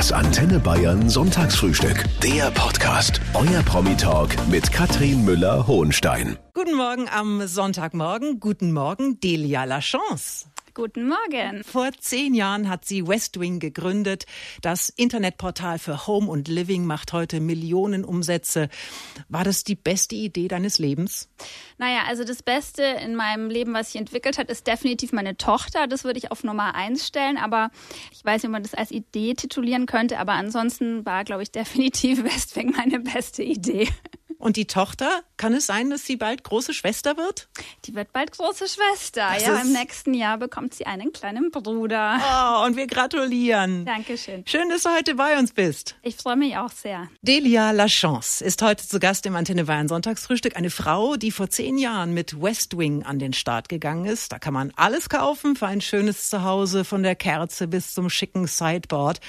Das Antenne Bayern Sonntagsfrühstück. Der Podcast. Euer Promi-Talk mit Katrin Müller-Hohenstein. Guten Morgen am Sonntagmorgen. Guten Morgen, Delia Lachance. Guten Morgen. Vor zehn Jahren hat sie Westwing gegründet. Das Internetportal für Home und Living macht heute Millionen Umsätze. War das die beste Idee deines Lebens? Naja, also das Beste in meinem Leben, was sich entwickelt hat, ist definitiv meine Tochter. Das würde ich auf Nummer eins stellen. Aber ich weiß nicht, ob man das als Idee titulieren könnte. Aber ansonsten war, glaube ich, definitiv Westwing meine beste Idee. Und die Tochter, kann es sein, dass sie bald große Schwester wird? Die wird bald große Schwester. Das ja, im nächsten Jahr bekommt sie einen kleinen Bruder. Oh, und wir gratulieren. Dankeschön. Schön, dass du heute bei uns bist. Ich freue mich auch sehr. Delia Lachance ist heute zu Gast im Antenne Bayern Sonntagsfrühstück. Eine Frau, die vor zehn Jahren mit Westwing an den Start gegangen ist. Da kann man alles kaufen für ein schönes Zuhause, von der Kerze bis zum schicken Sideboard.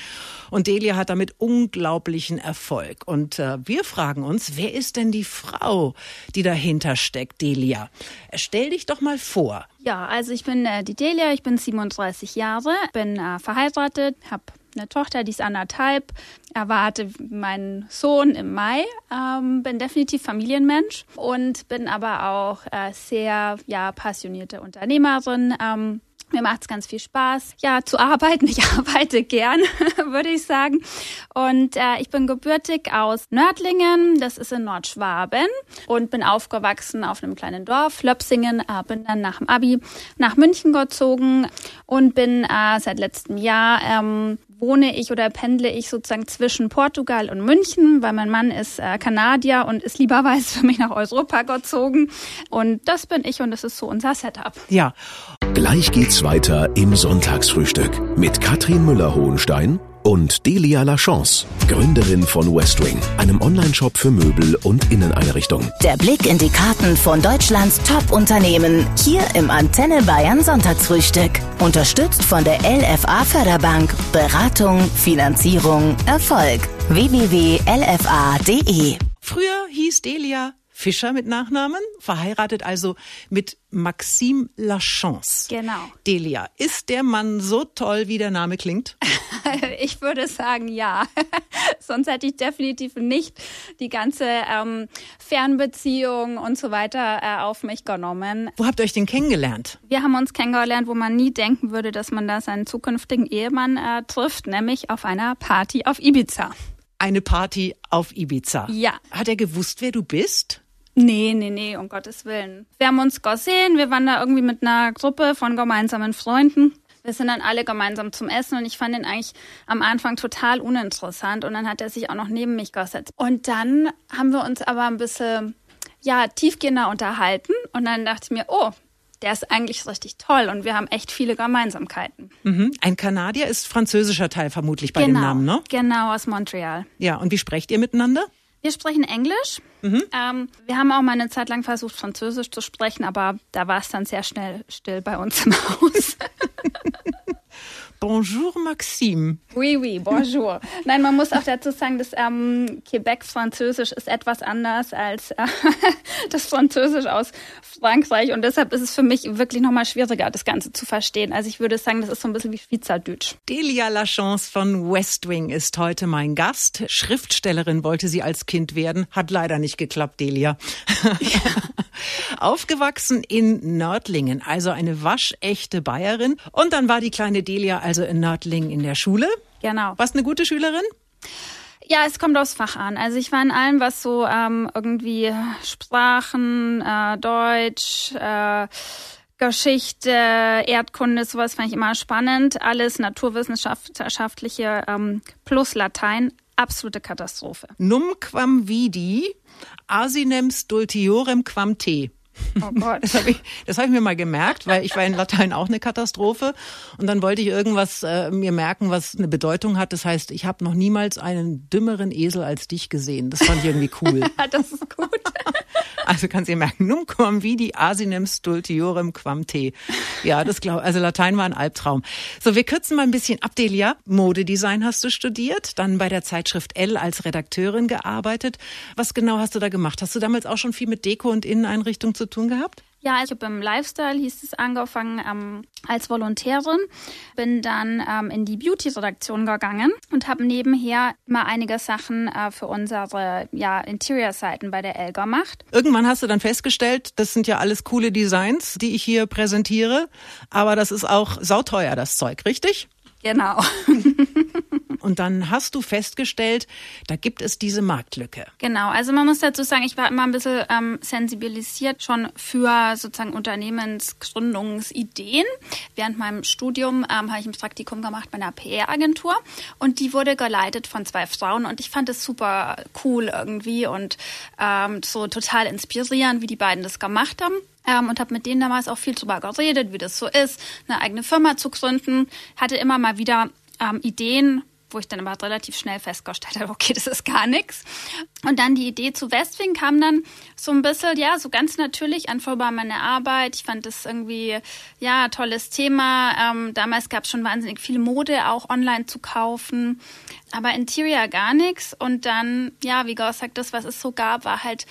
Und Delia hat damit unglaublichen Erfolg. Und äh, wir fragen uns, wer ist denn denn die Frau, die dahinter steckt, Delia? Stell dich doch mal vor. Ja, also ich bin äh, die Delia, ich bin 37 Jahre, bin äh, verheiratet, habe eine Tochter, die ist anderthalb, erwarte meinen Sohn im Mai, ähm, bin definitiv Familienmensch und bin aber auch äh, sehr ja, passionierte Unternehmerin. Ähm, mir macht es ganz viel Spaß, ja, zu arbeiten. Ich arbeite gern, würde ich sagen. Und äh, ich bin gebürtig aus Nördlingen, das ist in Nordschwaben, und bin aufgewachsen auf einem kleinen Dorf, Löpsingen. Äh, bin dann nach dem Abi nach München gezogen und bin äh, seit letztem Jahr ähm, wohne ich oder pendle ich sozusagen zwischen Portugal und München, weil mein Mann ist äh, Kanadier und ist lieberweise für mich nach Europa gezogen. Und das bin ich und das ist so unser Setup. Ja. Gleich geht's weiter im Sonntagsfrühstück mit Katrin Müller-Hohenstein und Delia Lachance, Gründerin von Westwing, einem Onlineshop für Möbel und Inneneinrichtung. Der Blick in die Karten von Deutschlands Top-Unternehmen, hier im Antenne Bayern Sonntagsfrühstück. Unterstützt von der LFA Förderbank. Beratung, Finanzierung, Erfolg. www.lfa.de Früher hieß Delia Fischer mit Nachnamen, verheiratet also mit Maxime Lachance. Genau. Delia, ist der Mann so toll, wie der Name klingt? ich würde sagen, ja. Sonst hätte ich definitiv nicht die ganze ähm, Fernbeziehung und so weiter äh, auf mich genommen. Wo habt ihr euch denn kennengelernt? Wir haben uns kennengelernt, wo man nie denken würde, dass man da seinen zukünftigen Ehemann äh, trifft, nämlich auf einer Party auf Ibiza. Eine Party auf Ibiza. Ja. Hat er gewusst, wer du bist? Nee, nee, nee, um Gottes Willen. Wir haben uns gesehen, wir waren da irgendwie mit einer Gruppe von gemeinsamen Freunden. Wir sind dann alle gemeinsam zum Essen und ich fand ihn eigentlich am Anfang total uninteressant und dann hat er sich auch noch neben mich gesetzt. Und dann haben wir uns aber ein bisschen, ja, tiefgehender unterhalten und dann dachte ich mir, oh, der ist eigentlich richtig toll und wir haben echt viele Gemeinsamkeiten. Mhm. Ein Kanadier ist französischer Teil vermutlich bei genau, dem Namen, ne? Genau, aus Montreal. Ja, und wie sprecht ihr miteinander? Wir sprechen Englisch. Mhm. Ähm, wir haben auch mal eine Zeit lang versucht, Französisch zu sprechen, aber da war es dann sehr schnell still bei uns im Haus. Bonjour Maxime. Oui, oui, bonjour. Nein, man muss auch dazu sagen, dass ähm, Quebecs Französisch ist etwas anders als äh, das Französisch aus Frankreich und deshalb ist es für mich wirklich nochmal schwieriger, das Ganze zu verstehen. Also ich würde sagen, das ist so ein bisschen wie Schweizerdeutsch. Delia Lachance von Westwing ist heute mein Gast. Schriftstellerin wollte sie als Kind werden, hat leider nicht geklappt, Delia. Ja. Aufgewachsen in Nördlingen, also eine waschechte Bayerin. Und dann war die kleine Delia also in Nördlingen in der Schule. Genau. Warst eine gute Schülerin? Ja, es kommt aufs Fach an. Also ich war in allem, was so ähm, irgendwie Sprachen, äh, Deutsch, äh, Geschichte, Erdkunde, sowas fand ich immer spannend. Alles naturwissenschaftliche ähm, plus Latein, absolute Katastrophe. Num quam vidi, asinem stultiorem quam te. Oh Gott. Das habe ich, hab ich mir mal gemerkt, weil ich war in Latein auch eine Katastrophe. Und dann wollte ich irgendwas äh, mir merken, was eine Bedeutung hat. Das heißt, ich habe noch niemals einen dümmeren Esel als dich gesehen. Das fand ich irgendwie cool. das ist gut. Also kannst du dir merken, num quam vidi asinem stultiorem quam te. Ja, das glaube also Latein war ein Albtraum. So, wir kürzen mal ein bisschen ab, Delia. Modedesign hast du studiert, dann bei der Zeitschrift L als Redakteurin gearbeitet. Was genau hast du da gemacht? Hast du damals auch schon viel mit Deko und Inneneinrichtung zu tun gehabt? Ja, ich habe im Lifestyle, hieß es, angefangen ähm, als Volontärin, bin dann ähm, in die Beauty-Redaktion gegangen und habe nebenher immer einige Sachen äh, für unsere ja, Interior-Seiten bei der Elle gemacht. Irgendwann hast du dann festgestellt, das sind ja alles coole Designs, die ich hier präsentiere, aber das ist auch sauteuer, das Zeug, richtig? Genau. Und dann hast du festgestellt, da gibt es diese Marktlücke. Genau, also man muss dazu sagen, ich war immer ein bisschen ähm, sensibilisiert schon für sozusagen Unternehmensgründungsideen. Während meinem Studium ähm, habe ich ein Praktikum gemacht bei einer PR-Agentur und die wurde geleitet von zwei Frauen und ich fand es super cool irgendwie und ähm, so total inspirierend, wie die beiden das gemacht haben. Ähm, und habe mit denen damals auch viel drüber geredet, wie das so ist, eine eigene Firma zu gründen. Hatte immer mal wieder ähm, Ideen, wo ich dann aber relativ schnell festgestellt habe, okay, das ist gar nichts. Und dann die Idee zu Westwing kam dann so ein bisschen, ja, so ganz natürlich an vorbei meine Arbeit. Ich fand das irgendwie, ja, tolles Thema. Ähm, damals gab es schon wahnsinnig viel Mode auch online zu kaufen, aber Interior gar nichts. Und dann, ja, wie Gauss sagt, das, was es so gab, war halt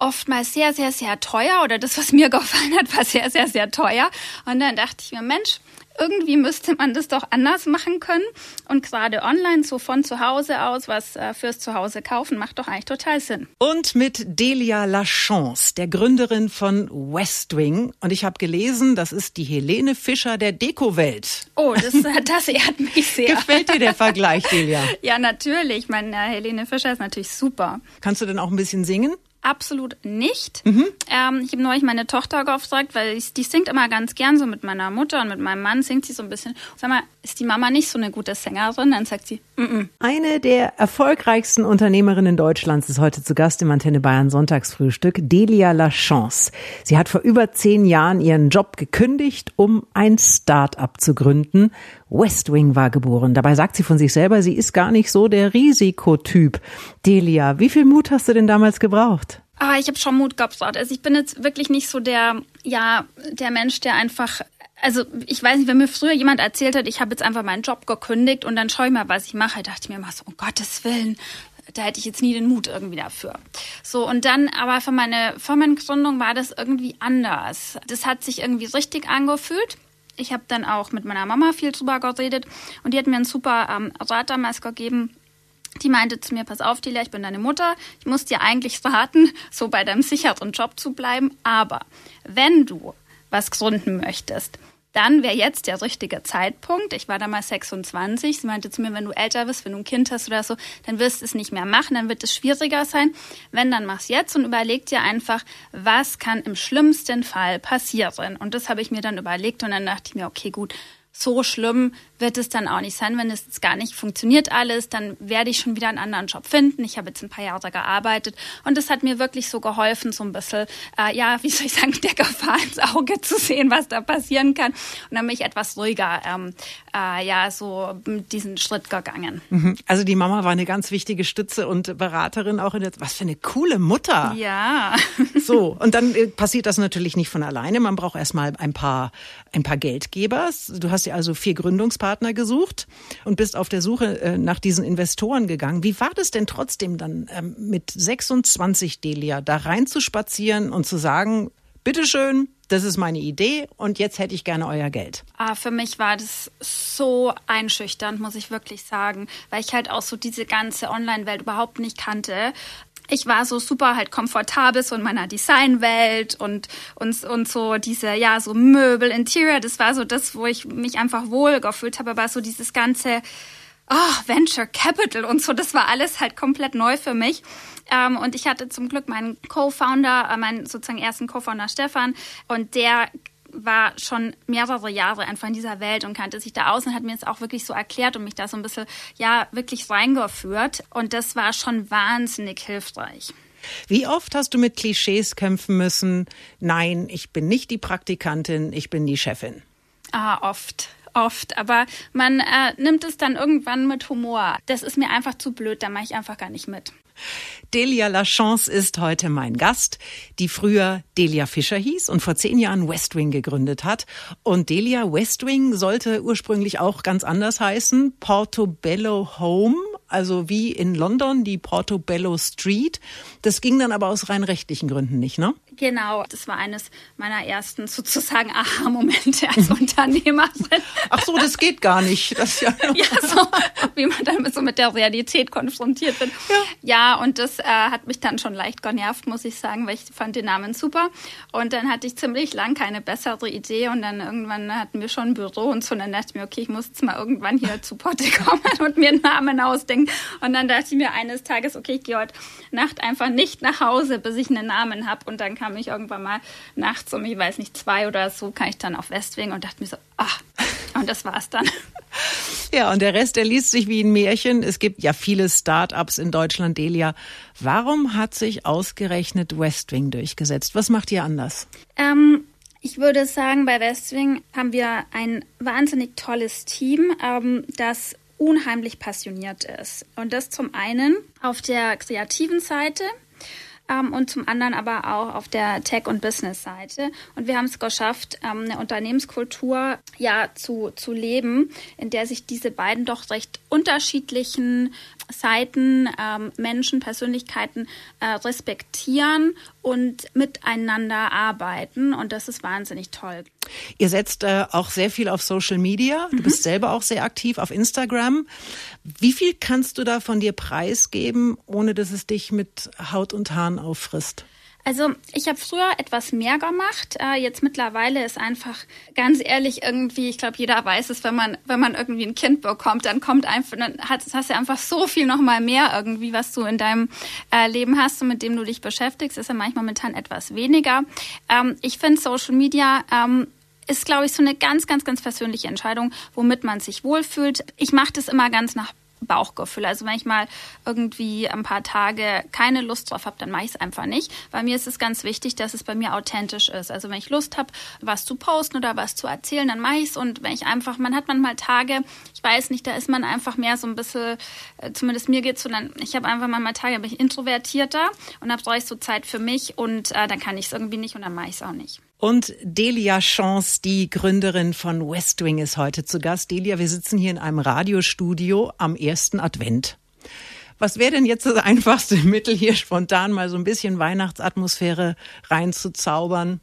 oftmals sehr, sehr, sehr teuer oder das, was mir gefallen hat, war sehr, sehr, sehr teuer. Und dann dachte ich mir, Mensch, irgendwie müsste man das doch anders machen können. Und gerade online, so von zu Hause aus, was äh, fürs Zuhause kaufen, macht doch eigentlich total Sinn. Und mit Delia Lachance, der Gründerin von Westwing. Und ich habe gelesen, das ist die Helene Fischer der Dekowelt. Oh, das, das ehrt mich sehr. Gefällt dir der Vergleich, Delia? ja, natürlich. Meine Helene Fischer ist natürlich super. Kannst du denn auch ein bisschen singen? Absolut nicht. Mhm. Ähm, ich habe neulich meine Tochter gefragt, weil ich, die singt immer ganz gern so mit meiner Mutter und mit meinem Mann singt sie so ein bisschen. Sag mal, ist die Mama nicht so eine gute Sängerin? Dann sagt sie, mm -mm. Eine der erfolgreichsten Unternehmerinnen Deutschlands ist heute zu Gast im Antenne Bayern Sonntagsfrühstück, Delia Lachance. Sie hat vor über zehn Jahren ihren Job gekündigt, um ein Start-up zu gründen. Westwing war geboren. Dabei sagt sie von sich selber, sie ist gar nicht so der Risikotyp. Delia, wie viel Mut hast du denn damals gebraucht? Ah, ich habe schon Mut gehabt. Also ich bin jetzt wirklich nicht so der, ja, der Mensch, der einfach also ich weiß nicht, wenn mir früher jemand erzählt hat, ich habe jetzt einfach meinen Job gekündigt und dann schaue ich mal, was ich mache, dachte ich mir immer so, um Gottes Willen, da hätte ich jetzt nie den Mut irgendwie dafür. So, und dann aber für meine Firmengründung war das irgendwie anders. Das hat sich irgendwie richtig angefühlt. Ich habe dann auch mit meiner Mama viel drüber geredet und die hat mir einen super ähm, Rat damals gegeben. Die meinte zu mir, pass auf, Delia, ich bin deine Mutter. Ich muss dir eigentlich raten, so bei deinem sicheren Job zu bleiben. Aber wenn du was gründen möchtest, dann wäre jetzt der richtige Zeitpunkt. Ich war damals 26. Sie meinte zu mir, wenn du älter bist, wenn du ein Kind hast oder so, dann wirst du es nicht mehr machen, dann wird es schwieriger sein. Wenn, dann mach's jetzt und überleg dir einfach, was kann im schlimmsten Fall passieren. Und das habe ich mir dann überlegt und dann dachte ich mir, okay, gut, so schlimm wird es dann auch nicht sein, wenn es jetzt gar nicht funktioniert alles, dann werde ich schon wieder einen anderen Job finden. Ich habe jetzt ein paar Jahre gearbeitet und es hat mir wirklich so geholfen, so ein bisschen, äh, ja, wie soll ich sagen, der Gefahr ins Auge zu sehen, was da passieren kann. Und dann bin ich etwas ruhiger, ähm, äh, ja, so diesen Schritt gegangen. Mhm. Also die Mama war eine ganz wichtige Stütze und Beraterin auch in der, was für eine coole Mutter. Ja. So. Und dann äh, passiert das natürlich nicht von alleine. Man braucht erstmal ein paar, ein paar Geldgeber. Du hast ja also vier Gründungspartner gesucht und bist auf der Suche äh, nach diesen Investoren gegangen. Wie war das denn trotzdem dann ähm, mit 26 Delia da rein zu spazieren und zu sagen, bitteschön, das ist meine Idee und jetzt hätte ich gerne euer Geld. Ah, für mich war das so einschüchternd, muss ich wirklich sagen, weil ich halt auch so diese ganze Online-Welt überhaupt nicht kannte ich war so super halt komfortabel so in meiner Designwelt und, und, und so diese, ja, so Möbel, Interior, das war so das, wo ich mich einfach wohl gefühlt habe, aber so dieses ganze, oh, Venture Capital und so, das war alles halt komplett neu für mich. Ähm, und ich hatte zum Glück meinen Co-Founder, äh, meinen sozusagen ersten Co-Founder Stefan und der war schon mehrere Jahre einfach in dieser Welt und kannte sich da aus und hat mir es auch wirklich so erklärt und mich da so ein bisschen, ja, wirklich reingeführt. Und das war schon wahnsinnig hilfreich. Wie oft hast du mit Klischees kämpfen müssen? Nein, ich bin nicht die Praktikantin, ich bin die Chefin. Ah, oft oft, aber man äh, nimmt es dann irgendwann mit Humor. Das ist mir einfach zu blöd, da mache ich einfach gar nicht mit. Delia Lachance ist heute mein Gast, die früher Delia Fischer hieß und vor zehn Jahren Westwing gegründet hat. Und Delia Westwing sollte ursprünglich auch ganz anders heißen, Portobello Home, also wie in London die Portobello Street. Das ging dann aber aus rein rechtlichen Gründen nicht, ne? Genau, das war eines meiner ersten sozusagen Aha-Momente als Unternehmerin. Ach so, das geht gar nicht. Das ja, ja so wie man dann so mit der Realität konfrontiert wird. Ja, ja und das äh, hat mich dann schon leicht genervt, muss ich sagen, weil ich fand den Namen super. Und dann hatte ich ziemlich lang keine bessere Idee und dann irgendwann hatten wir schon ein Büro und so. Und dann dachte ich mir, okay, ich muss jetzt mal irgendwann hier zu Potte kommen und mir einen Namen ausdenken. Und dann dachte ich mir eines Tages, okay, ich gehe heute Nacht einfach nicht nach Hause, bis ich einen Namen habe. Und dann kam kam ich irgendwann mal nachts um, ich weiß nicht, zwei oder so, kam ich dann auf Westwing und dachte mir so, ach, und das war's dann. Ja, und der Rest, der liest sich wie ein Märchen. Es gibt ja viele Start-ups in Deutschland, Delia. Warum hat sich ausgerechnet Westwing durchgesetzt? Was macht ihr anders? Ähm, ich würde sagen, bei Westwing haben wir ein wahnsinnig tolles Team, ähm, das unheimlich passioniert ist. Und das zum einen auf der kreativen Seite ähm, und zum anderen aber auch auf der Tech- und Business-Seite. Und wir haben es geschafft, ähm, eine Unternehmenskultur ja zu, zu leben, in der sich diese beiden doch recht unterschiedlichen Seiten, ähm, Menschen, Persönlichkeiten äh, respektieren und miteinander arbeiten. Und das ist wahnsinnig toll. Ihr setzt äh, auch sehr viel auf Social Media. Du mhm. bist selber auch sehr aktiv auf Instagram. Wie viel kannst du da von dir preisgeben, ohne dass es dich mit Haut und Haaren auffrisst? Also ich habe früher etwas mehr gemacht. Äh, jetzt mittlerweile ist einfach ganz ehrlich irgendwie, ich glaube, jeder weiß es, wenn man wenn man irgendwie ein Kind bekommt, dann kommt einfach, dann hast, hast du einfach so viel noch mal mehr irgendwie, was du in deinem äh, Leben hast und mit dem du dich beschäftigst, ist ja manchmal momentan etwas weniger. Ähm, ich finde Social Media ähm, ist, glaube ich, so eine ganz, ganz, ganz persönliche Entscheidung, womit man sich wohlfühlt. Ich mache das immer ganz nach Bauchgefühl. Also wenn ich mal irgendwie ein paar Tage keine Lust drauf habe, dann mache ich es einfach nicht. Bei mir ist es ganz wichtig, dass es bei mir authentisch ist. Also wenn ich Lust habe, was zu posten oder was zu erzählen, dann mache ich es. Und wenn ich einfach, man hat manchmal Tage, ich weiß nicht, da ist man einfach mehr so ein bisschen, äh, zumindest mir geht es so, dann, ich habe einfach manchmal Tage, da bin ich introvertierter und dann brauche ich so Zeit für mich und äh, dann kann ich es irgendwie nicht und dann mache ich es auch nicht. Und Delia Chance, die Gründerin von Westwing, ist heute zu Gast. Delia, wir sitzen hier in einem Radiostudio am ersten Advent. Was wäre denn jetzt das einfachste Mittel, hier spontan mal so ein bisschen Weihnachtsatmosphäre reinzuzaubern?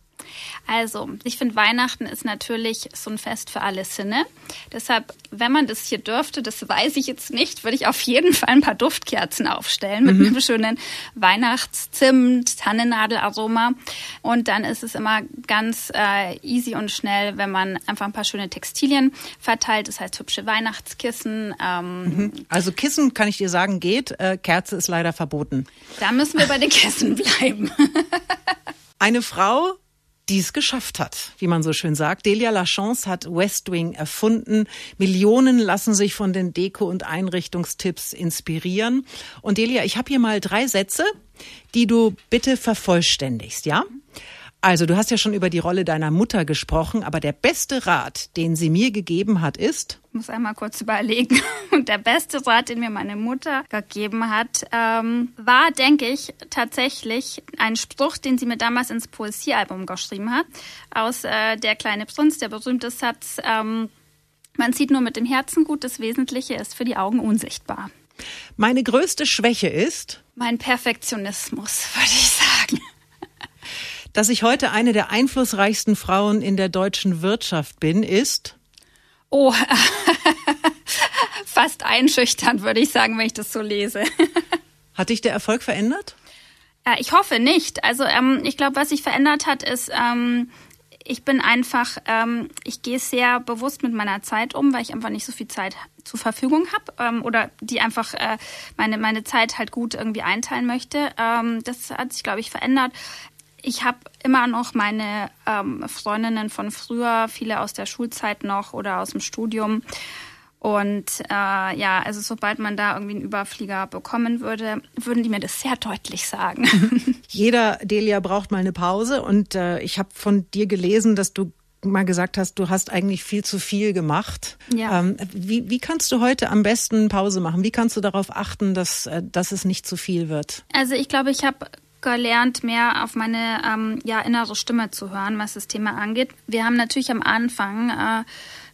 Also, ich finde, Weihnachten ist natürlich so ein Fest für alle Sinne. Deshalb, wenn man das hier dürfte, das weiß ich jetzt nicht, würde ich auf jeden Fall ein paar Duftkerzen aufstellen mit mhm. einem schönen Weihnachtszimt, Tannennadelaroma. Und dann ist es immer ganz äh, easy und schnell, wenn man einfach ein paar schöne Textilien verteilt. Das heißt, hübsche Weihnachtskissen. Ähm, mhm. Also Kissen, kann ich dir sagen, geht. Äh, Kerze ist leider verboten. Da müssen wir bei den Kissen bleiben. Eine Frau, die es geschafft hat, wie man so schön sagt. Delia Lachance hat Westwing erfunden. Millionen lassen sich von den Deko- und Einrichtungstipps inspirieren. Und Delia, ich habe hier mal drei Sätze, die du bitte vervollständigst, ja? Also, du hast ja schon über die Rolle deiner Mutter gesprochen, aber der beste Rat, den sie mir gegeben hat, ist? Ich muss einmal kurz überlegen. Und der beste Rat, den mir meine Mutter gegeben hat, ähm, war, denke ich, tatsächlich ein Spruch, den sie mir damals ins Poesiealbum geschrieben hat. Aus äh, Der kleine Prinz, der berühmte Satz, ähm, man sieht nur mit dem Herzen gut, das Wesentliche ist für die Augen unsichtbar. Meine größte Schwäche ist? Mein Perfektionismus, würde ich sagen dass ich heute eine der einflussreichsten Frauen in der deutschen Wirtschaft bin, ist? Oh, fast einschüchternd, würde ich sagen, wenn ich das so lese. Hat dich der Erfolg verändert? Äh, ich hoffe nicht. Also ähm, ich glaube, was sich verändert hat, ist, ähm, ich bin einfach, ähm, ich gehe sehr bewusst mit meiner Zeit um, weil ich einfach nicht so viel Zeit zur Verfügung habe ähm, oder die einfach äh, meine, meine Zeit halt gut irgendwie einteilen möchte. Ähm, das hat sich, glaube ich, verändert ich habe immer noch meine ähm, Freundinnen von früher, viele aus der Schulzeit noch oder aus dem Studium. Und äh, ja, also sobald man da irgendwie einen Überflieger bekommen würde, würden die mir das sehr deutlich sagen. Jeder Delia braucht mal eine Pause und äh, ich habe von dir gelesen, dass du mal gesagt hast, du hast eigentlich viel zu viel gemacht. Ja. Ähm, wie, wie kannst du heute am besten Pause machen? Wie kannst du darauf achten, dass, äh, dass es nicht zu viel wird? Also ich glaube, ich habe gelernt, mehr auf meine ähm, ja, innere Stimme zu hören, was das Thema angeht. Wir haben natürlich am Anfang, äh,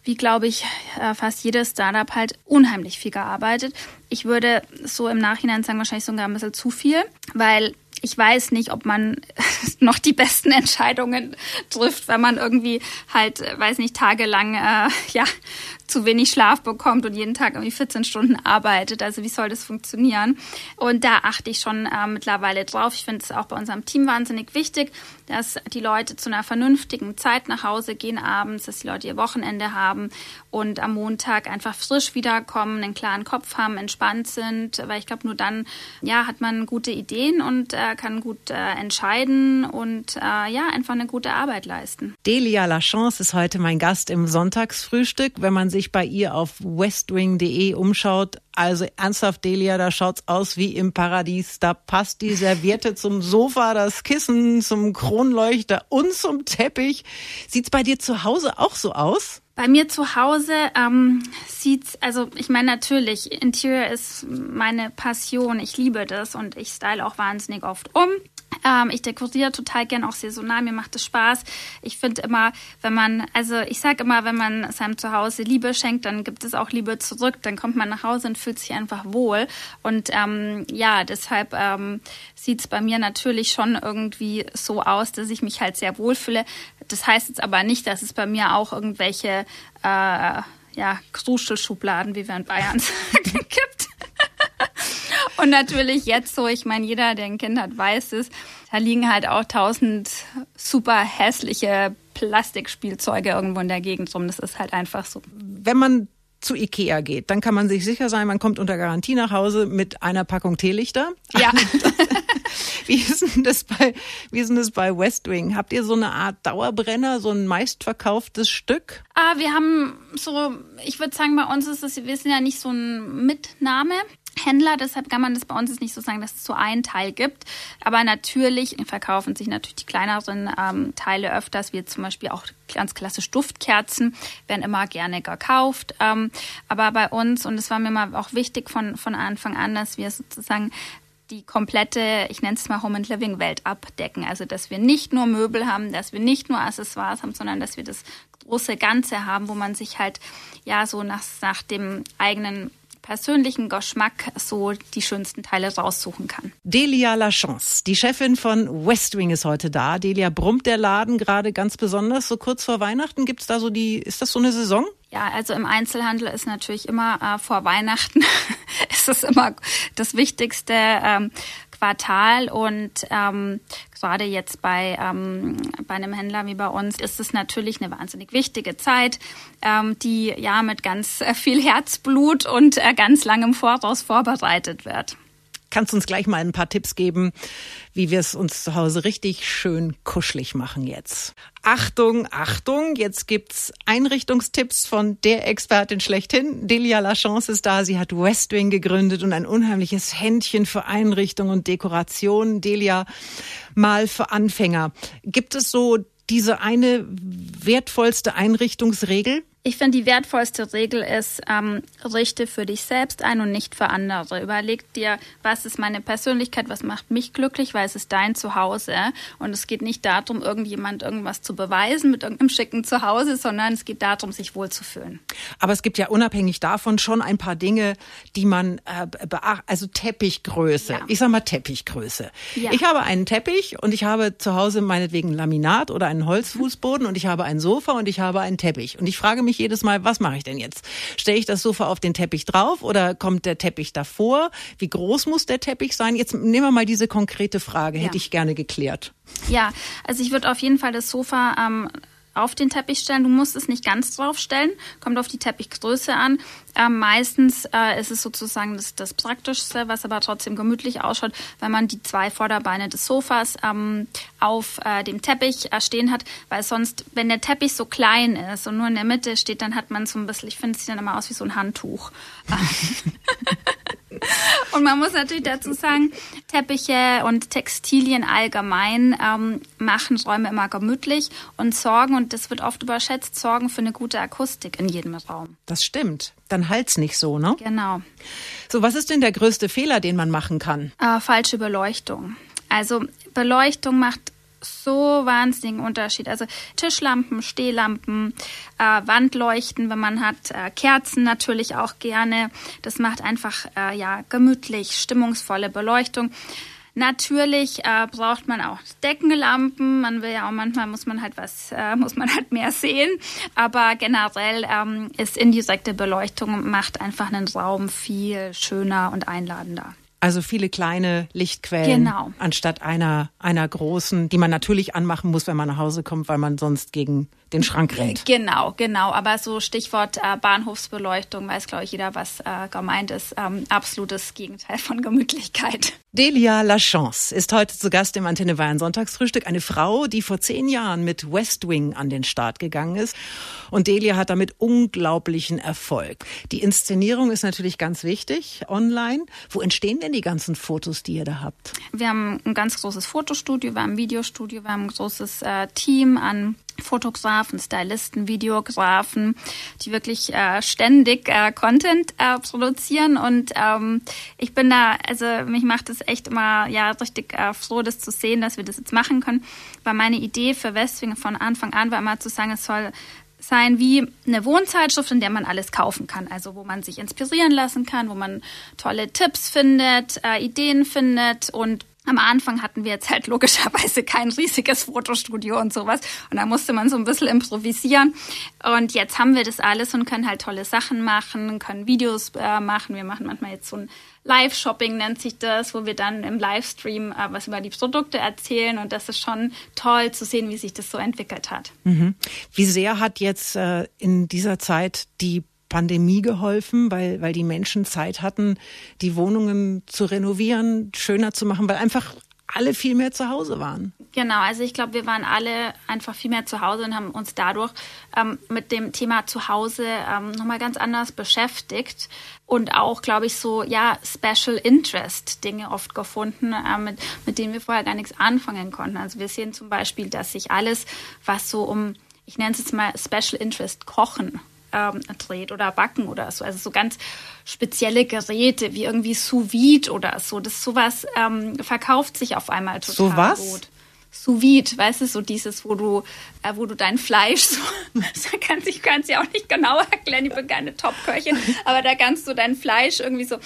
wie glaube ich, äh, fast jedes Startup halt unheimlich viel gearbeitet. Ich würde so im Nachhinein sagen, wahrscheinlich sogar ein bisschen zu viel, weil ich weiß nicht, ob man noch die besten Entscheidungen trifft, wenn man irgendwie halt, weiß nicht, tagelang äh, ja zu wenig Schlaf bekommt und jeden Tag irgendwie 14 Stunden arbeitet. Also wie soll das funktionieren? Und da achte ich schon äh, mittlerweile drauf. Ich finde es auch bei unserem Team wahnsinnig wichtig, dass die Leute zu einer vernünftigen Zeit nach Hause gehen abends, dass die Leute ihr Wochenende haben und am Montag einfach frisch wiederkommen, einen klaren Kopf haben, entspannt sind, weil ich glaube, nur dann ja, hat man gute Ideen und äh, kann gut äh, entscheiden und äh, ja, einfach eine gute Arbeit leisten. Delia Lachance ist heute mein Gast im Sonntagsfrühstück. Wenn man sich bei ihr auf westwing.de umschaut, also ernsthaft, Delia, da schaut's aus wie im Paradies. Da passt die Serviette zum Sofa, das Kissen zum Kronleuchter und zum Teppich. Sieht's bei dir zu Hause auch so aus? Bei mir zu Hause ähm, sieht's, also ich meine natürlich, Interior ist meine Passion. Ich liebe das und ich style auch wahnsinnig oft um. Ähm, ich dekoriere total gern auch saisonal, mir macht es Spaß. Ich finde immer, wenn man, also ich sage immer, wenn man seinem Zuhause Liebe schenkt, dann gibt es auch Liebe zurück. Dann kommt man nach Hause und fühlt sich einfach wohl. Und ähm, ja, deshalb ähm, sieht es bei mir natürlich schon irgendwie so aus, dass ich mich halt sehr wohlfühle. Das heißt jetzt aber nicht, dass es bei mir auch irgendwelche äh, ja, Kruschelschubladen, wie wir in Bayern sagen, gibt. Und natürlich jetzt so, ich meine, jeder, der ein Kind hat, weiß es, da liegen halt auch tausend super hässliche Plastikspielzeuge irgendwo in der Gegend rum. Das ist halt einfach so. Wenn man zu Ikea geht, dann kann man sich sicher sein, man kommt unter Garantie nach Hause mit einer Packung Teelichter. Ja. wie ist denn das bei, wie ist denn das bei Westwing? Habt ihr so eine Art Dauerbrenner, so ein meistverkauftes Stück? Ah, wir haben so, ich würde sagen, bei uns ist es, wir sind ja nicht so ein Mitnahme. Händler, deshalb kann man das bei uns jetzt nicht so sagen, dass es so einen Teil gibt. Aber natürlich verkaufen sich natürlich die kleineren ähm, Teile öfters, wie zum Beispiel auch ganz klassisch Duftkerzen, werden immer gerne gekauft. Ähm, aber bei uns, und es war mir mal auch wichtig von, von Anfang an, dass wir sozusagen die komplette, ich nenne es mal Home and Living Welt abdecken. Also, dass wir nicht nur Möbel haben, dass wir nicht nur Accessoires haben, sondern dass wir das große Ganze haben, wo man sich halt ja so nach, nach dem eigenen persönlichen Geschmack so die schönsten Teile raussuchen kann. Delia Lachance, die Chefin von Westwing ist heute da. Delia, brummt der Laden gerade ganz besonders so kurz vor Weihnachten? Gibt's da so die, ist das so eine Saison? Ja, also im Einzelhandel ist natürlich immer äh, vor Weihnachten ist es immer das wichtigste ähm, Quartal und ähm, gerade jetzt bei, ähm, bei einem Händler wie bei uns ist es natürlich eine wahnsinnig wichtige Zeit, ähm, die ja mit ganz äh, viel Herzblut und äh, ganz langem Voraus vorbereitet wird. Kannst uns gleich mal ein paar Tipps geben, wie wir es uns zu Hause richtig schön kuschelig machen jetzt. Achtung, Achtung, jetzt gibt's Einrichtungstipps von der Expertin schlechthin. Delia Lachance ist da. Sie hat Westwing gegründet und ein unheimliches Händchen für Einrichtung und Dekoration. Delia, mal für Anfänger. Gibt es so diese eine wertvollste Einrichtungsregel? Ich finde, die wertvollste Regel ist, ähm, richte für dich selbst ein und nicht für andere. Überleg dir, was ist meine Persönlichkeit, was macht mich glücklich, weil es ist dein Zuhause. Und es geht nicht darum, irgendjemand irgendwas zu beweisen mit irgendeinem schicken Zuhause, sondern es geht darum, sich wohlzufühlen. Aber es gibt ja unabhängig davon schon ein paar Dinge, die man äh, beacht, also Teppichgröße. Ja. Ich sag mal Teppichgröße. Ja. Ich habe einen Teppich und ich habe zu Hause meinetwegen Laminat oder einen Holzfußboden und ich habe ein Sofa und ich habe einen Teppich. Und ich frage mich, mich jedes Mal, was mache ich denn jetzt? Stelle ich das Sofa auf den Teppich drauf oder kommt der Teppich davor? Wie groß muss der Teppich sein? Jetzt nehmen wir mal diese konkrete Frage, hätte ja. ich gerne geklärt. Ja, also ich würde auf jeden Fall das Sofa ähm, auf den Teppich stellen. Du musst es nicht ganz drauf stellen, kommt auf die Teppichgröße an. Ähm, meistens äh, ist es sozusagen das, das Praktischste, was aber trotzdem gemütlich ausschaut, wenn man die zwei Vorderbeine des Sofas ähm, auf äh, dem Teppich äh, stehen hat, weil sonst, wenn der Teppich so klein ist und nur in der Mitte steht, dann hat man so ein bisschen, ich finde, es sieht dann immer aus wie so ein Handtuch. Und man muss natürlich dazu sagen, Teppiche und Textilien allgemein ähm, machen Räume immer gemütlich und sorgen, und das wird oft überschätzt, sorgen für eine gute Akustik in jedem Raum. Das stimmt. Dann halt's nicht so, ne? Genau. So, was ist denn der größte Fehler, den man machen kann? Äh, falsche Beleuchtung. Also Beleuchtung macht so wahnsinnigen Unterschied. Also Tischlampen, Stehlampen, äh, Wandleuchten, wenn man hat, äh, Kerzen natürlich auch gerne. Das macht einfach äh, ja gemütlich, stimmungsvolle Beleuchtung. Natürlich äh, braucht man auch Deckenlampen. Man will ja auch manchmal muss man halt was, äh, muss man halt mehr sehen. Aber generell ähm, ist indirekte Beleuchtung macht einfach einen Raum viel schöner und einladender. Also viele kleine Lichtquellen genau. anstatt einer, einer großen, die man natürlich anmachen muss, wenn man nach Hause kommt, weil man sonst gegen den Schrank rennt. Genau, genau. Aber so Stichwort äh, Bahnhofsbeleuchtung weiß, glaube ich, jeder, was äh, gemeint ist. Ähm, absolutes Gegenteil von Gemütlichkeit. Delia Lachance ist heute zu Gast im Antenne Bayern Sonntagsfrühstück. Eine Frau, die vor zehn Jahren mit West Wing an den Start gegangen ist. Und Delia hat damit unglaublichen Erfolg. Die Inszenierung ist natürlich ganz wichtig online. Wo entstehen denn die ganzen Fotos, die ihr da habt? Wir haben ein ganz großes Fotostudio, wir haben ein Videostudio, wir haben ein großes äh, Team an Fotografen, Stylisten, Videografen, die wirklich äh, ständig äh, Content äh, produzieren. Und ähm, ich bin da, also mich macht es echt immer ja richtig äh, froh, das zu sehen, dass wir das jetzt machen können. Weil meine Idee für Westwing von Anfang an war immer zu sagen, es soll sein wie eine Wohnzeitschrift, in der man alles kaufen kann. Also wo man sich inspirieren lassen kann, wo man tolle Tipps findet, äh, Ideen findet und am Anfang hatten wir jetzt halt logischerweise kein riesiges Fotostudio und sowas. Und da musste man so ein bisschen improvisieren. Und jetzt haben wir das alles und können halt tolle Sachen machen, können Videos äh, machen. Wir machen manchmal jetzt so ein Live-Shopping nennt sich das, wo wir dann im Livestream äh, was über die Produkte erzählen. Und das ist schon toll zu sehen, wie sich das so entwickelt hat. Mhm. Wie sehr hat jetzt äh, in dieser Zeit die Pandemie geholfen, weil, weil die Menschen Zeit hatten, die Wohnungen zu renovieren, schöner zu machen, weil einfach alle viel mehr zu Hause waren. Genau, also ich glaube, wir waren alle einfach viel mehr zu Hause und haben uns dadurch ähm, mit dem Thema Zuhause ähm, nochmal ganz anders beschäftigt und auch, glaube ich, so, ja, Special Interest Dinge oft gefunden, äh, mit, mit denen wir vorher gar nichts anfangen konnten. Also wir sehen zum Beispiel, dass sich alles, was so um, ich nenne es jetzt mal Special Interest Kochen ähm, dreht oder backen oder so. Also so ganz spezielle Geräte wie irgendwie sous vide oder so. Das sowas ähm, verkauft sich auf einmal total so was? gut. Sous vide, weißt du, so dieses, wo du, äh, wo du dein Fleisch so, da kannst ich kann es ja auch nicht genau erklären, ich bin keine Top-Köchin, aber da kannst du dein Fleisch irgendwie so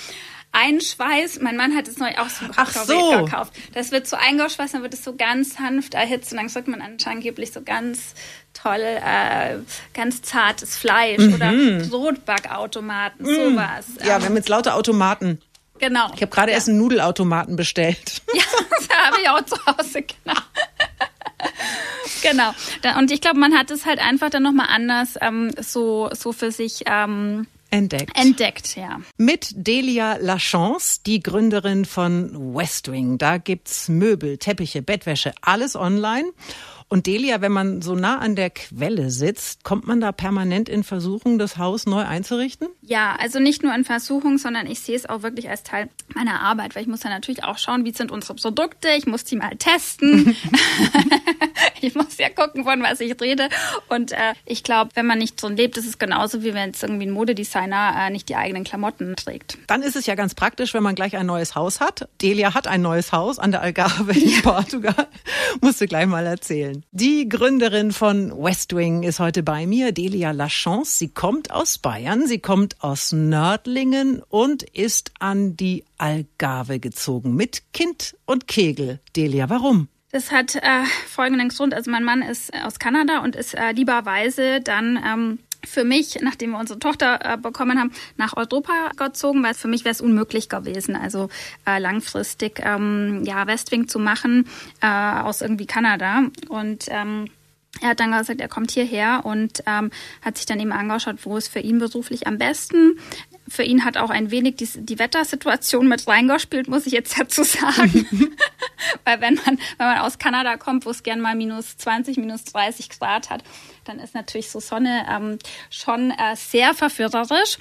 einschweißt. Mein Mann hat es neu auch so, Ach so. gekauft. Das wird so eingeschweißt, dann wird es so ganz sanft erhitzt und dann sagt man angeblich so ganz toll, äh, ganz zartes Fleisch mhm. oder Brotbackautomaten, mhm. sowas. Ja, wir haben jetzt lauter Automaten. Genau. Ich habe gerade ja. erst einen Nudelautomaten bestellt. Ja, das habe ich auch zu Hause, genau. genau. Und ich glaube, man hat es halt einfach dann nochmal anders ähm, so, so für sich ähm, Entdeckt. Entdeckt, ja. Mit Delia Lachance, die Gründerin von Westwing. Da gibt's Möbel, Teppiche, Bettwäsche, alles online. Und Delia, wenn man so nah an der Quelle sitzt, kommt man da permanent in Versuchung, das Haus neu einzurichten? Ja, also nicht nur in Versuchung, sondern ich sehe es auch wirklich als Teil meiner Arbeit, weil ich muss ja natürlich auch schauen, wie sind unsere Produkte, ich muss die mal testen. ich muss ja gucken, von was ich rede. Und äh, ich glaube, wenn man nicht so lebt, ist es genauso, wie wenn jetzt irgendwie ein Modedesigner äh, nicht die eigenen Klamotten trägt. Dann ist es ja ganz praktisch, wenn man gleich ein neues Haus hat. Delia hat ein neues Haus an der Algarve in. Portugal. Musst du gleich mal erzählen. Die Gründerin von Westwing ist heute bei mir, Delia Lachance. Sie kommt aus Bayern, sie kommt aus Nördlingen und ist an die Algarve gezogen mit Kind und Kegel. Delia, warum? Das hat äh, folgenden Grund. Also mein Mann ist aus Kanada und ist äh, lieberweise dann ähm, für mich, nachdem wir unsere Tochter äh, bekommen haben, nach Europa gezogen, weil für mich wäre es unmöglich gewesen, also äh, langfristig ähm, ja Westwing zu machen äh, aus irgendwie Kanada und ähm, er hat dann gesagt, er kommt hierher und ähm, hat sich dann eben angeschaut, wo es für ihn beruflich am besten. Für ihn hat auch ein wenig die, die Wettersituation mit reingespielt, muss ich jetzt dazu sagen. Weil wenn man, wenn man aus Kanada kommt, wo es gern mal minus 20, minus 30 Grad hat, dann ist natürlich so Sonne ähm, schon äh, sehr verführerisch.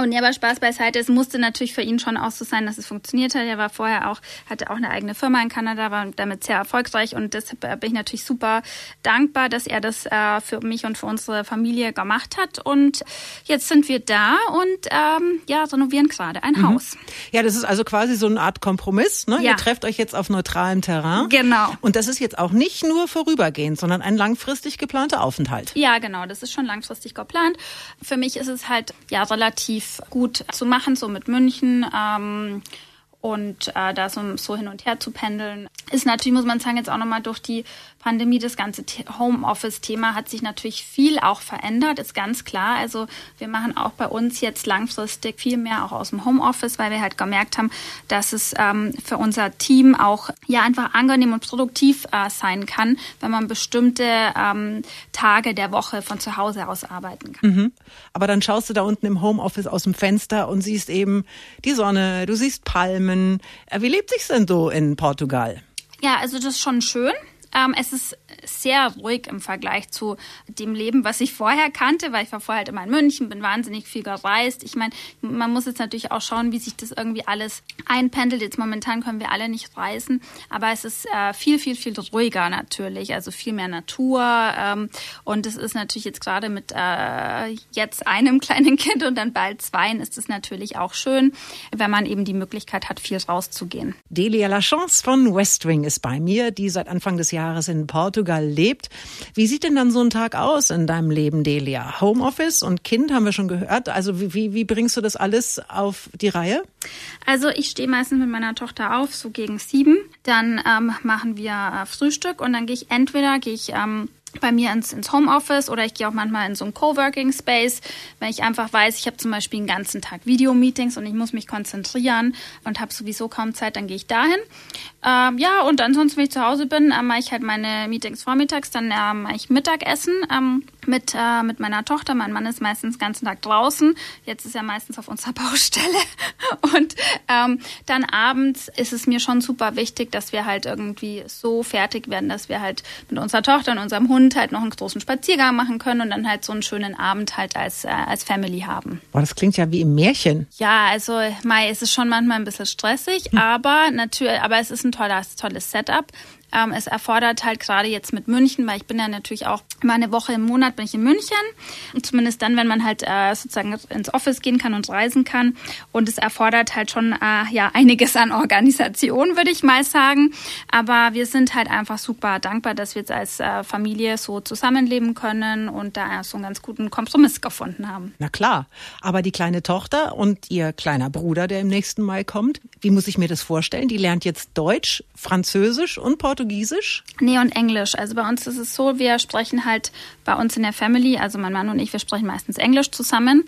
Und ja, aber Spaß beiseite, es musste natürlich für ihn schon auch so sein, dass es funktioniert hat. Er war vorher auch, hatte auch eine eigene Firma in Kanada, war damit sehr erfolgreich und deshalb äh, bin ich natürlich super dankbar, dass er das äh, für mich und für unsere Familie gemacht hat. Und jetzt sind wir da und ähm, ja, renovieren gerade ein mhm. Haus. Ja, das ist also quasi so eine Art Kompromiss. Ne? Ja. Ihr trefft euch jetzt auf neutralem Terrain. Genau. Und das ist jetzt auch nicht nur vorübergehend, sondern ein langfristig geplanter Aufenthalt. Ja, genau. Das ist schon langfristig geplant. Für mich ist es halt ja relativ gut zu machen, so mit München. Ähm, und äh, da so, so hin und her zu pendeln. Ist natürlich, muss man sagen, jetzt auch nochmal durch die Pandemie, das ganze Homeoffice-Thema hat sich natürlich viel auch verändert, ist ganz klar. Also wir machen auch bei uns jetzt langfristig viel mehr auch aus dem Homeoffice, weil wir halt gemerkt haben, dass es ähm, für unser Team auch ja einfach angenehm und produktiv äh, sein kann, wenn man bestimmte ähm, Tage der Woche von zu Hause aus arbeiten kann. Mhm. Aber dann schaust du da unten im Homeoffice aus dem Fenster und siehst eben die Sonne, du siehst Palmen. Äh, wie lebt sich's denn so in Portugal? Ja, also das ist schon schön. Ähm, es ist sehr ruhig im Vergleich zu dem Leben, was ich vorher kannte, weil ich war vorher halt immer in München, bin wahnsinnig viel gereist. Ich meine, man muss jetzt natürlich auch schauen, wie sich das irgendwie alles einpendelt. Jetzt momentan können wir alle nicht reisen, aber es ist äh, viel, viel, viel ruhiger natürlich, also viel mehr Natur. Ähm, und es ist natürlich jetzt gerade mit äh, jetzt einem kleinen Kind und dann bald zweien ist es natürlich auch schön, wenn man eben die Möglichkeit hat, viel rauszugehen. Delia Lachance von Westwing ist bei mir, die seit Anfang des Jahres in Portugal lebt. Wie sieht denn dann so ein Tag aus in deinem Leben, Delia? Homeoffice und Kind haben wir schon gehört. Also wie, wie bringst du das alles auf die Reihe? Also ich stehe meistens mit meiner Tochter auf, so gegen sieben. Dann ähm, machen wir äh, Frühstück und dann gehe ich entweder gehe ich ähm, bei mir ins, ins Homeoffice oder ich gehe auch manchmal in so einen Coworking Space, wenn ich einfach weiß, ich habe zum Beispiel den ganzen Tag Videomeetings und ich muss mich konzentrieren und habe sowieso kaum Zeit, dann gehe ich dahin. Ähm, ja, und ansonsten, wenn ich zu Hause bin, äh, mache ich halt meine Meetings vormittags, dann äh, mache ich Mittagessen. Ähm, mit, äh, mit meiner Tochter. Mein Mann ist meistens den ganzen Tag draußen. Jetzt ist er meistens auf unserer Baustelle. Und ähm, dann abends ist es mir schon super wichtig, dass wir halt irgendwie so fertig werden, dass wir halt mit unserer Tochter und unserem Hund halt noch einen großen Spaziergang machen können und dann halt so einen schönen Abend halt als, äh, als Family haben. Boah, das klingt ja wie im Märchen. Ja, also Mai, es ist schon manchmal ein bisschen stressig, hm. aber natürlich, aber es ist ein tolles, tolles Setup. Ähm, es erfordert halt gerade jetzt mit München, weil ich bin ja natürlich auch immer eine Woche im Monat bin ich in München. Und zumindest dann, wenn man halt äh, sozusagen ins Office gehen kann und reisen kann. Und es erfordert halt schon äh, ja einiges an Organisation, würde ich mal sagen. Aber wir sind halt einfach super dankbar, dass wir jetzt als äh, Familie so zusammenleben können und da so einen ganz guten Kompromiss gefunden haben. Na klar. Aber die kleine Tochter und ihr kleiner Bruder, der im nächsten Mai kommt, wie muss ich mir das vorstellen? Die lernt jetzt Deutsch, Französisch und Portugiesisch Portugiesisch? Nee, und Englisch. Also bei uns ist es so, wir sprechen halt bei uns in der Family, also mein Mann und ich, wir sprechen meistens Englisch zusammen.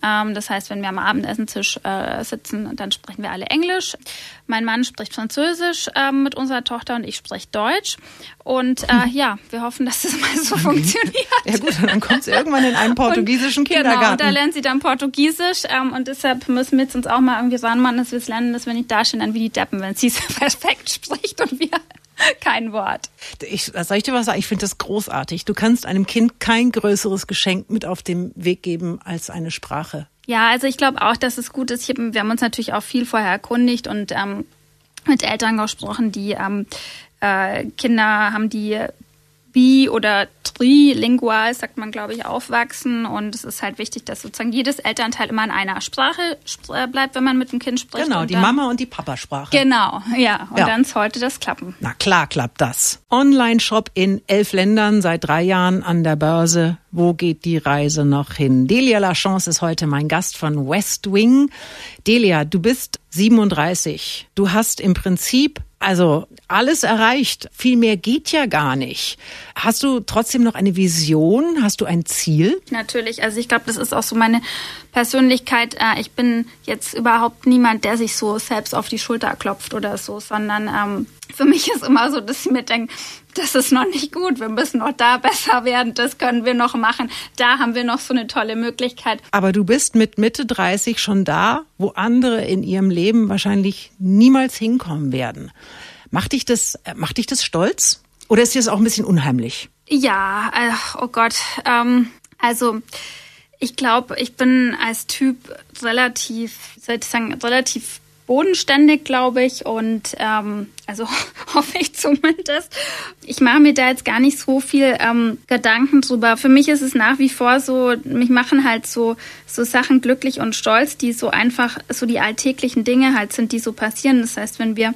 Ähm, das heißt, wenn wir am Abendessentisch äh, sitzen, dann sprechen wir alle Englisch. Mein Mann spricht Französisch äh, mit unserer Tochter und ich spreche Deutsch. Und äh, hm. ja, wir hoffen, dass das mal so mhm. funktioniert. Ja gut, dann kommt sie irgendwann in einen portugiesischen und, Kindergarten. Genau, und da lernt sie dann Portugiesisch. Ähm, und deshalb müssen wir jetzt uns auch mal irgendwie ranmachen, dass wir es lernen, dass wir nicht dastehen dann wie die Deppen, wenn sie es perfekt spricht und wir kein Wort. Ich, soll ich dir was sagen? Ich finde das großartig. Du kannst einem Kind kein größeres Geschenk mit auf den Weg geben als eine Sprache. Ja, also ich glaube auch, dass es gut ist. Hab, wir haben uns natürlich auch viel vorher erkundigt und ähm, mit Eltern gesprochen, die ähm, äh, Kinder haben, die bi- oder trilingual, sagt man, glaube ich, aufwachsen. Und es ist halt wichtig, dass sozusagen jedes Elternteil immer in einer Sprache äh, bleibt, wenn man mit dem Kind spricht. Genau, die dann, Mama- und die Papa-Sprache. Genau, ja. Und ja. dann sollte das klappen. Na klar klappt das. Online-Shop in elf Ländern, seit drei Jahren an der Börse. Wo geht die Reise noch hin? Delia Lachance ist heute mein Gast von West Wing. Delia, du bist 37. Du hast im Prinzip also alles erreicht. Viel mehr geht ja gar nicht. Hast du trotzdem noch eine Vision? Hast du ein Ziel? Natürlich. Also ich glaube, das ist auch so meine Persönlichkeit. Äh, ich bin jetzt überhaupt niemand, der sich so selbst auf die Schulter klopft oder so, sondern ähm, für mich ist immer so, dass ich mir denke, das ist noch nicht gut, wir müssen noch da besser werden, das können wir noch machen, da haben wir noch so eine tolle Möglichkeit. Aber du bist mit Mitte 30 schon da, wo andere in ihrem Leben wahrscheinlich niemals hinkommen werden. Macht dich das, macht dich das stolz? Oder ist dir das auch ein bisschen unheimlich? Ja, oh Gott, ähm, also ich glaube, ich bin als Typ relativ, soll ich sagen, relativ bodenständig, glaube ich. Und ähm, also hoffe ich zumindest. Ich mache mir da jetzt gar nicht so viel ähm, Gedanken drüber. Für mich ist es nach wie vor so, mich machen halt so, so Sachen glücklich und stolz, die so einfach, so die alltäglichen Dinge halt sind, die so passieren. Das heißt, wenn wir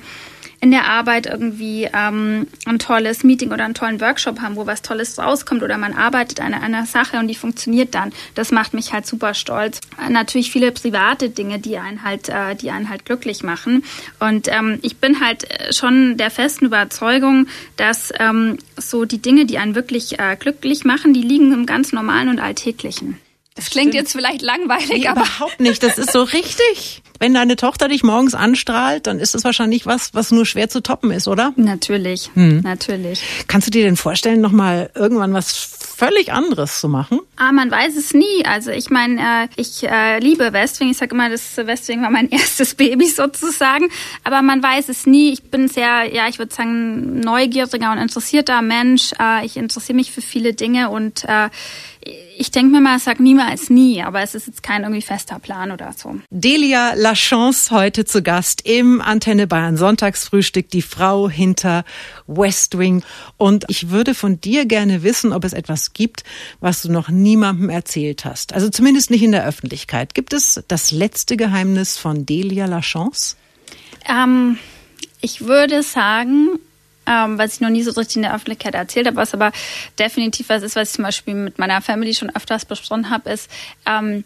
in der Arbeit irgendwie ähm, ein tolles Meeting oder einen tollen Workshop haben, wo was Tolles rauskommt oder man arbeitet an einer Sache und die funktioniert dann. Das macht mich halt super stolz. Natürlich viele private Dinge, die einen halt, äh, die einen halt glücklich machen. Und ähm, ich bin halt schon der festen Überzeugung, dass ähm, so die Dinge, die einen wirklich äh, glücklich machen, die liegen im ganz normalen und alltäglichen. Das klingt jetzt vielleicht langweilig, nee, aber überhaupt nicht. Das ist so richtig. Wenn deine Tochter dich morgens anstrahlt, dann ist es wahrscheinlich was, was nur schwer zu toppen ist, oder? Natürlich, hm. natürlich. Kannst du dir denn vorstellen, noch mal irgendwann was völlig anderes zu machen? Ah, man weiß es nie. Also ich meine, äh, ich äh, liebe Westwing. Ich sage immer, das Westwing war mein erstes Baby sozusagen. Aber man weiß es nie. Ich bin sehr, ja, ich würde sagen, neugieriger und interessierter Mensch. Äh, ich interessiere mich für viele Dinge und äh, ich denke mir mal, sag niemals nie, aber es ist jetzt kein irgendwie fester Plan oder so. Delia Lachance heute zu Gast im Antenne Bayern Sonntagsfrühstück, die Frau hinter West Wing. Und ich würde von dir gerne wissen, ob es etwas gibt, was du noch niemandem erzählt hast. Also zumindest nicht in der Öffentlichkeit. Gibt es das letzte Geheimnis von Delia Lachance? Ähm, ich würde sagen, ähm, was ich noch nie so richtig in der Öffentlichkeit erzählt habe, was aber definitiv was ist, was ich zum Beispiel mit meiner Family schon öfters besprochen habe, ist, ähm,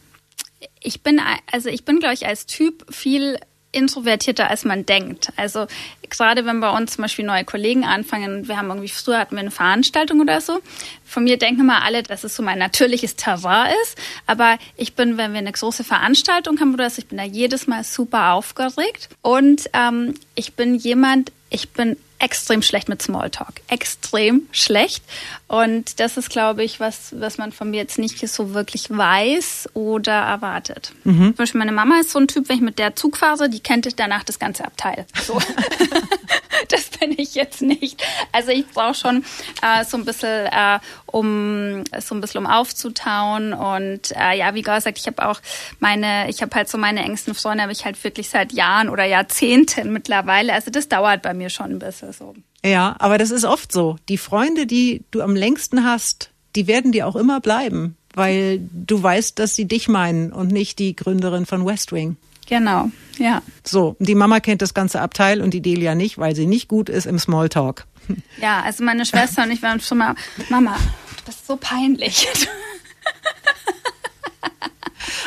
ich bin, also ich bin, glaube ich, als Typ viel introvertierter, als man denkt. Also gerade wenn bei uns zum Beispiel neue Kollegen anfangen, wir haben irgendwie früher hatten wir eine Veranstaltung oder so. Von mir denken immer alle, dass es so mein natürliches Terrain ist. Aber ich bin, wenn wir eine große Veranstaltung haben oder so, ich bin da jedes Mal super aufgeregt. Und ähm, ich bin jemand, ich bin extrem schlecht mit Smalltalk. Extrem schlecht. Und das ist, glaube ich, was, was man von mir jetzt nicht so wirklich weiß oder erwartet. Mhm. Zum Beispiel meine Mama ist so ein Typ, wenn ich mit der Zug fahre, die kennt danach das ganze Abteil. So. das bin ich jetzt nicht. Also ich brauche schon äh, so ein bisschen, äh, um so ein bisschen um aufzutauen. Und äh, ja, wie gesagt, ich habe auch meine, ich habe halt so meine engsten Freunde, habe ich halt wirklich seit Jahren oder Jahrzehnten mittlerweile. Also das dauert bei mir schon ein bisschen so. Ja, aber das ist oft so. Die Freunde, die du am längsten hast, die werden dir auch immer bleiben, weil du weißt, dass sie dich meinen und nicht die Gründerin von West Wing. Genau, ja. So, die Mama kennt das ganze Abteil und die Delia nicht, weil sie nicht gut ist im Smalltalk. Ja, also meine Schwester und ich waren schon mal, Mama, du bist so peinlich.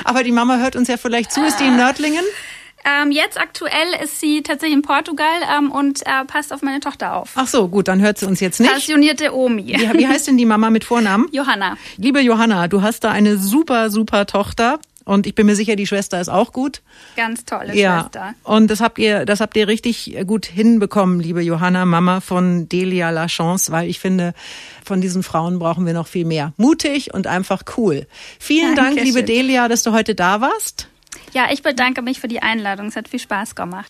Aber die Mama hört uns ja vielleicht zu. Ist die in Nördlingen? Ähm, jetzt aktuell ist sie tatsächlich in Portugal ähm, und äh, passt auf meine Tochter auf. Ach so, gut, dann hört sie uns jetzt nicht. Passionierte Omi. Wie, wie heißt denn die Mama mit Vornamen? Johanna. Liebe Johanna, du hast da eine super, super Tochter. Und ich bin mir sicher, die Schwester ist auch gut. Ganz tolle ja. Schwester. Und das habt ihr, das habt ihr richtig gut hinbekommen, liebe Johanna, Mama von Delia Lachance, weil ich finde, von diesen Frauen brauchen wir noch viel mehr. Mutig und einfach cool. Vielen Dankeschön. Dank, liebe Delia, dass du heute da warst. Ja, ich bedanke mich für die Einladung. Es hat viel Spaß gemacht.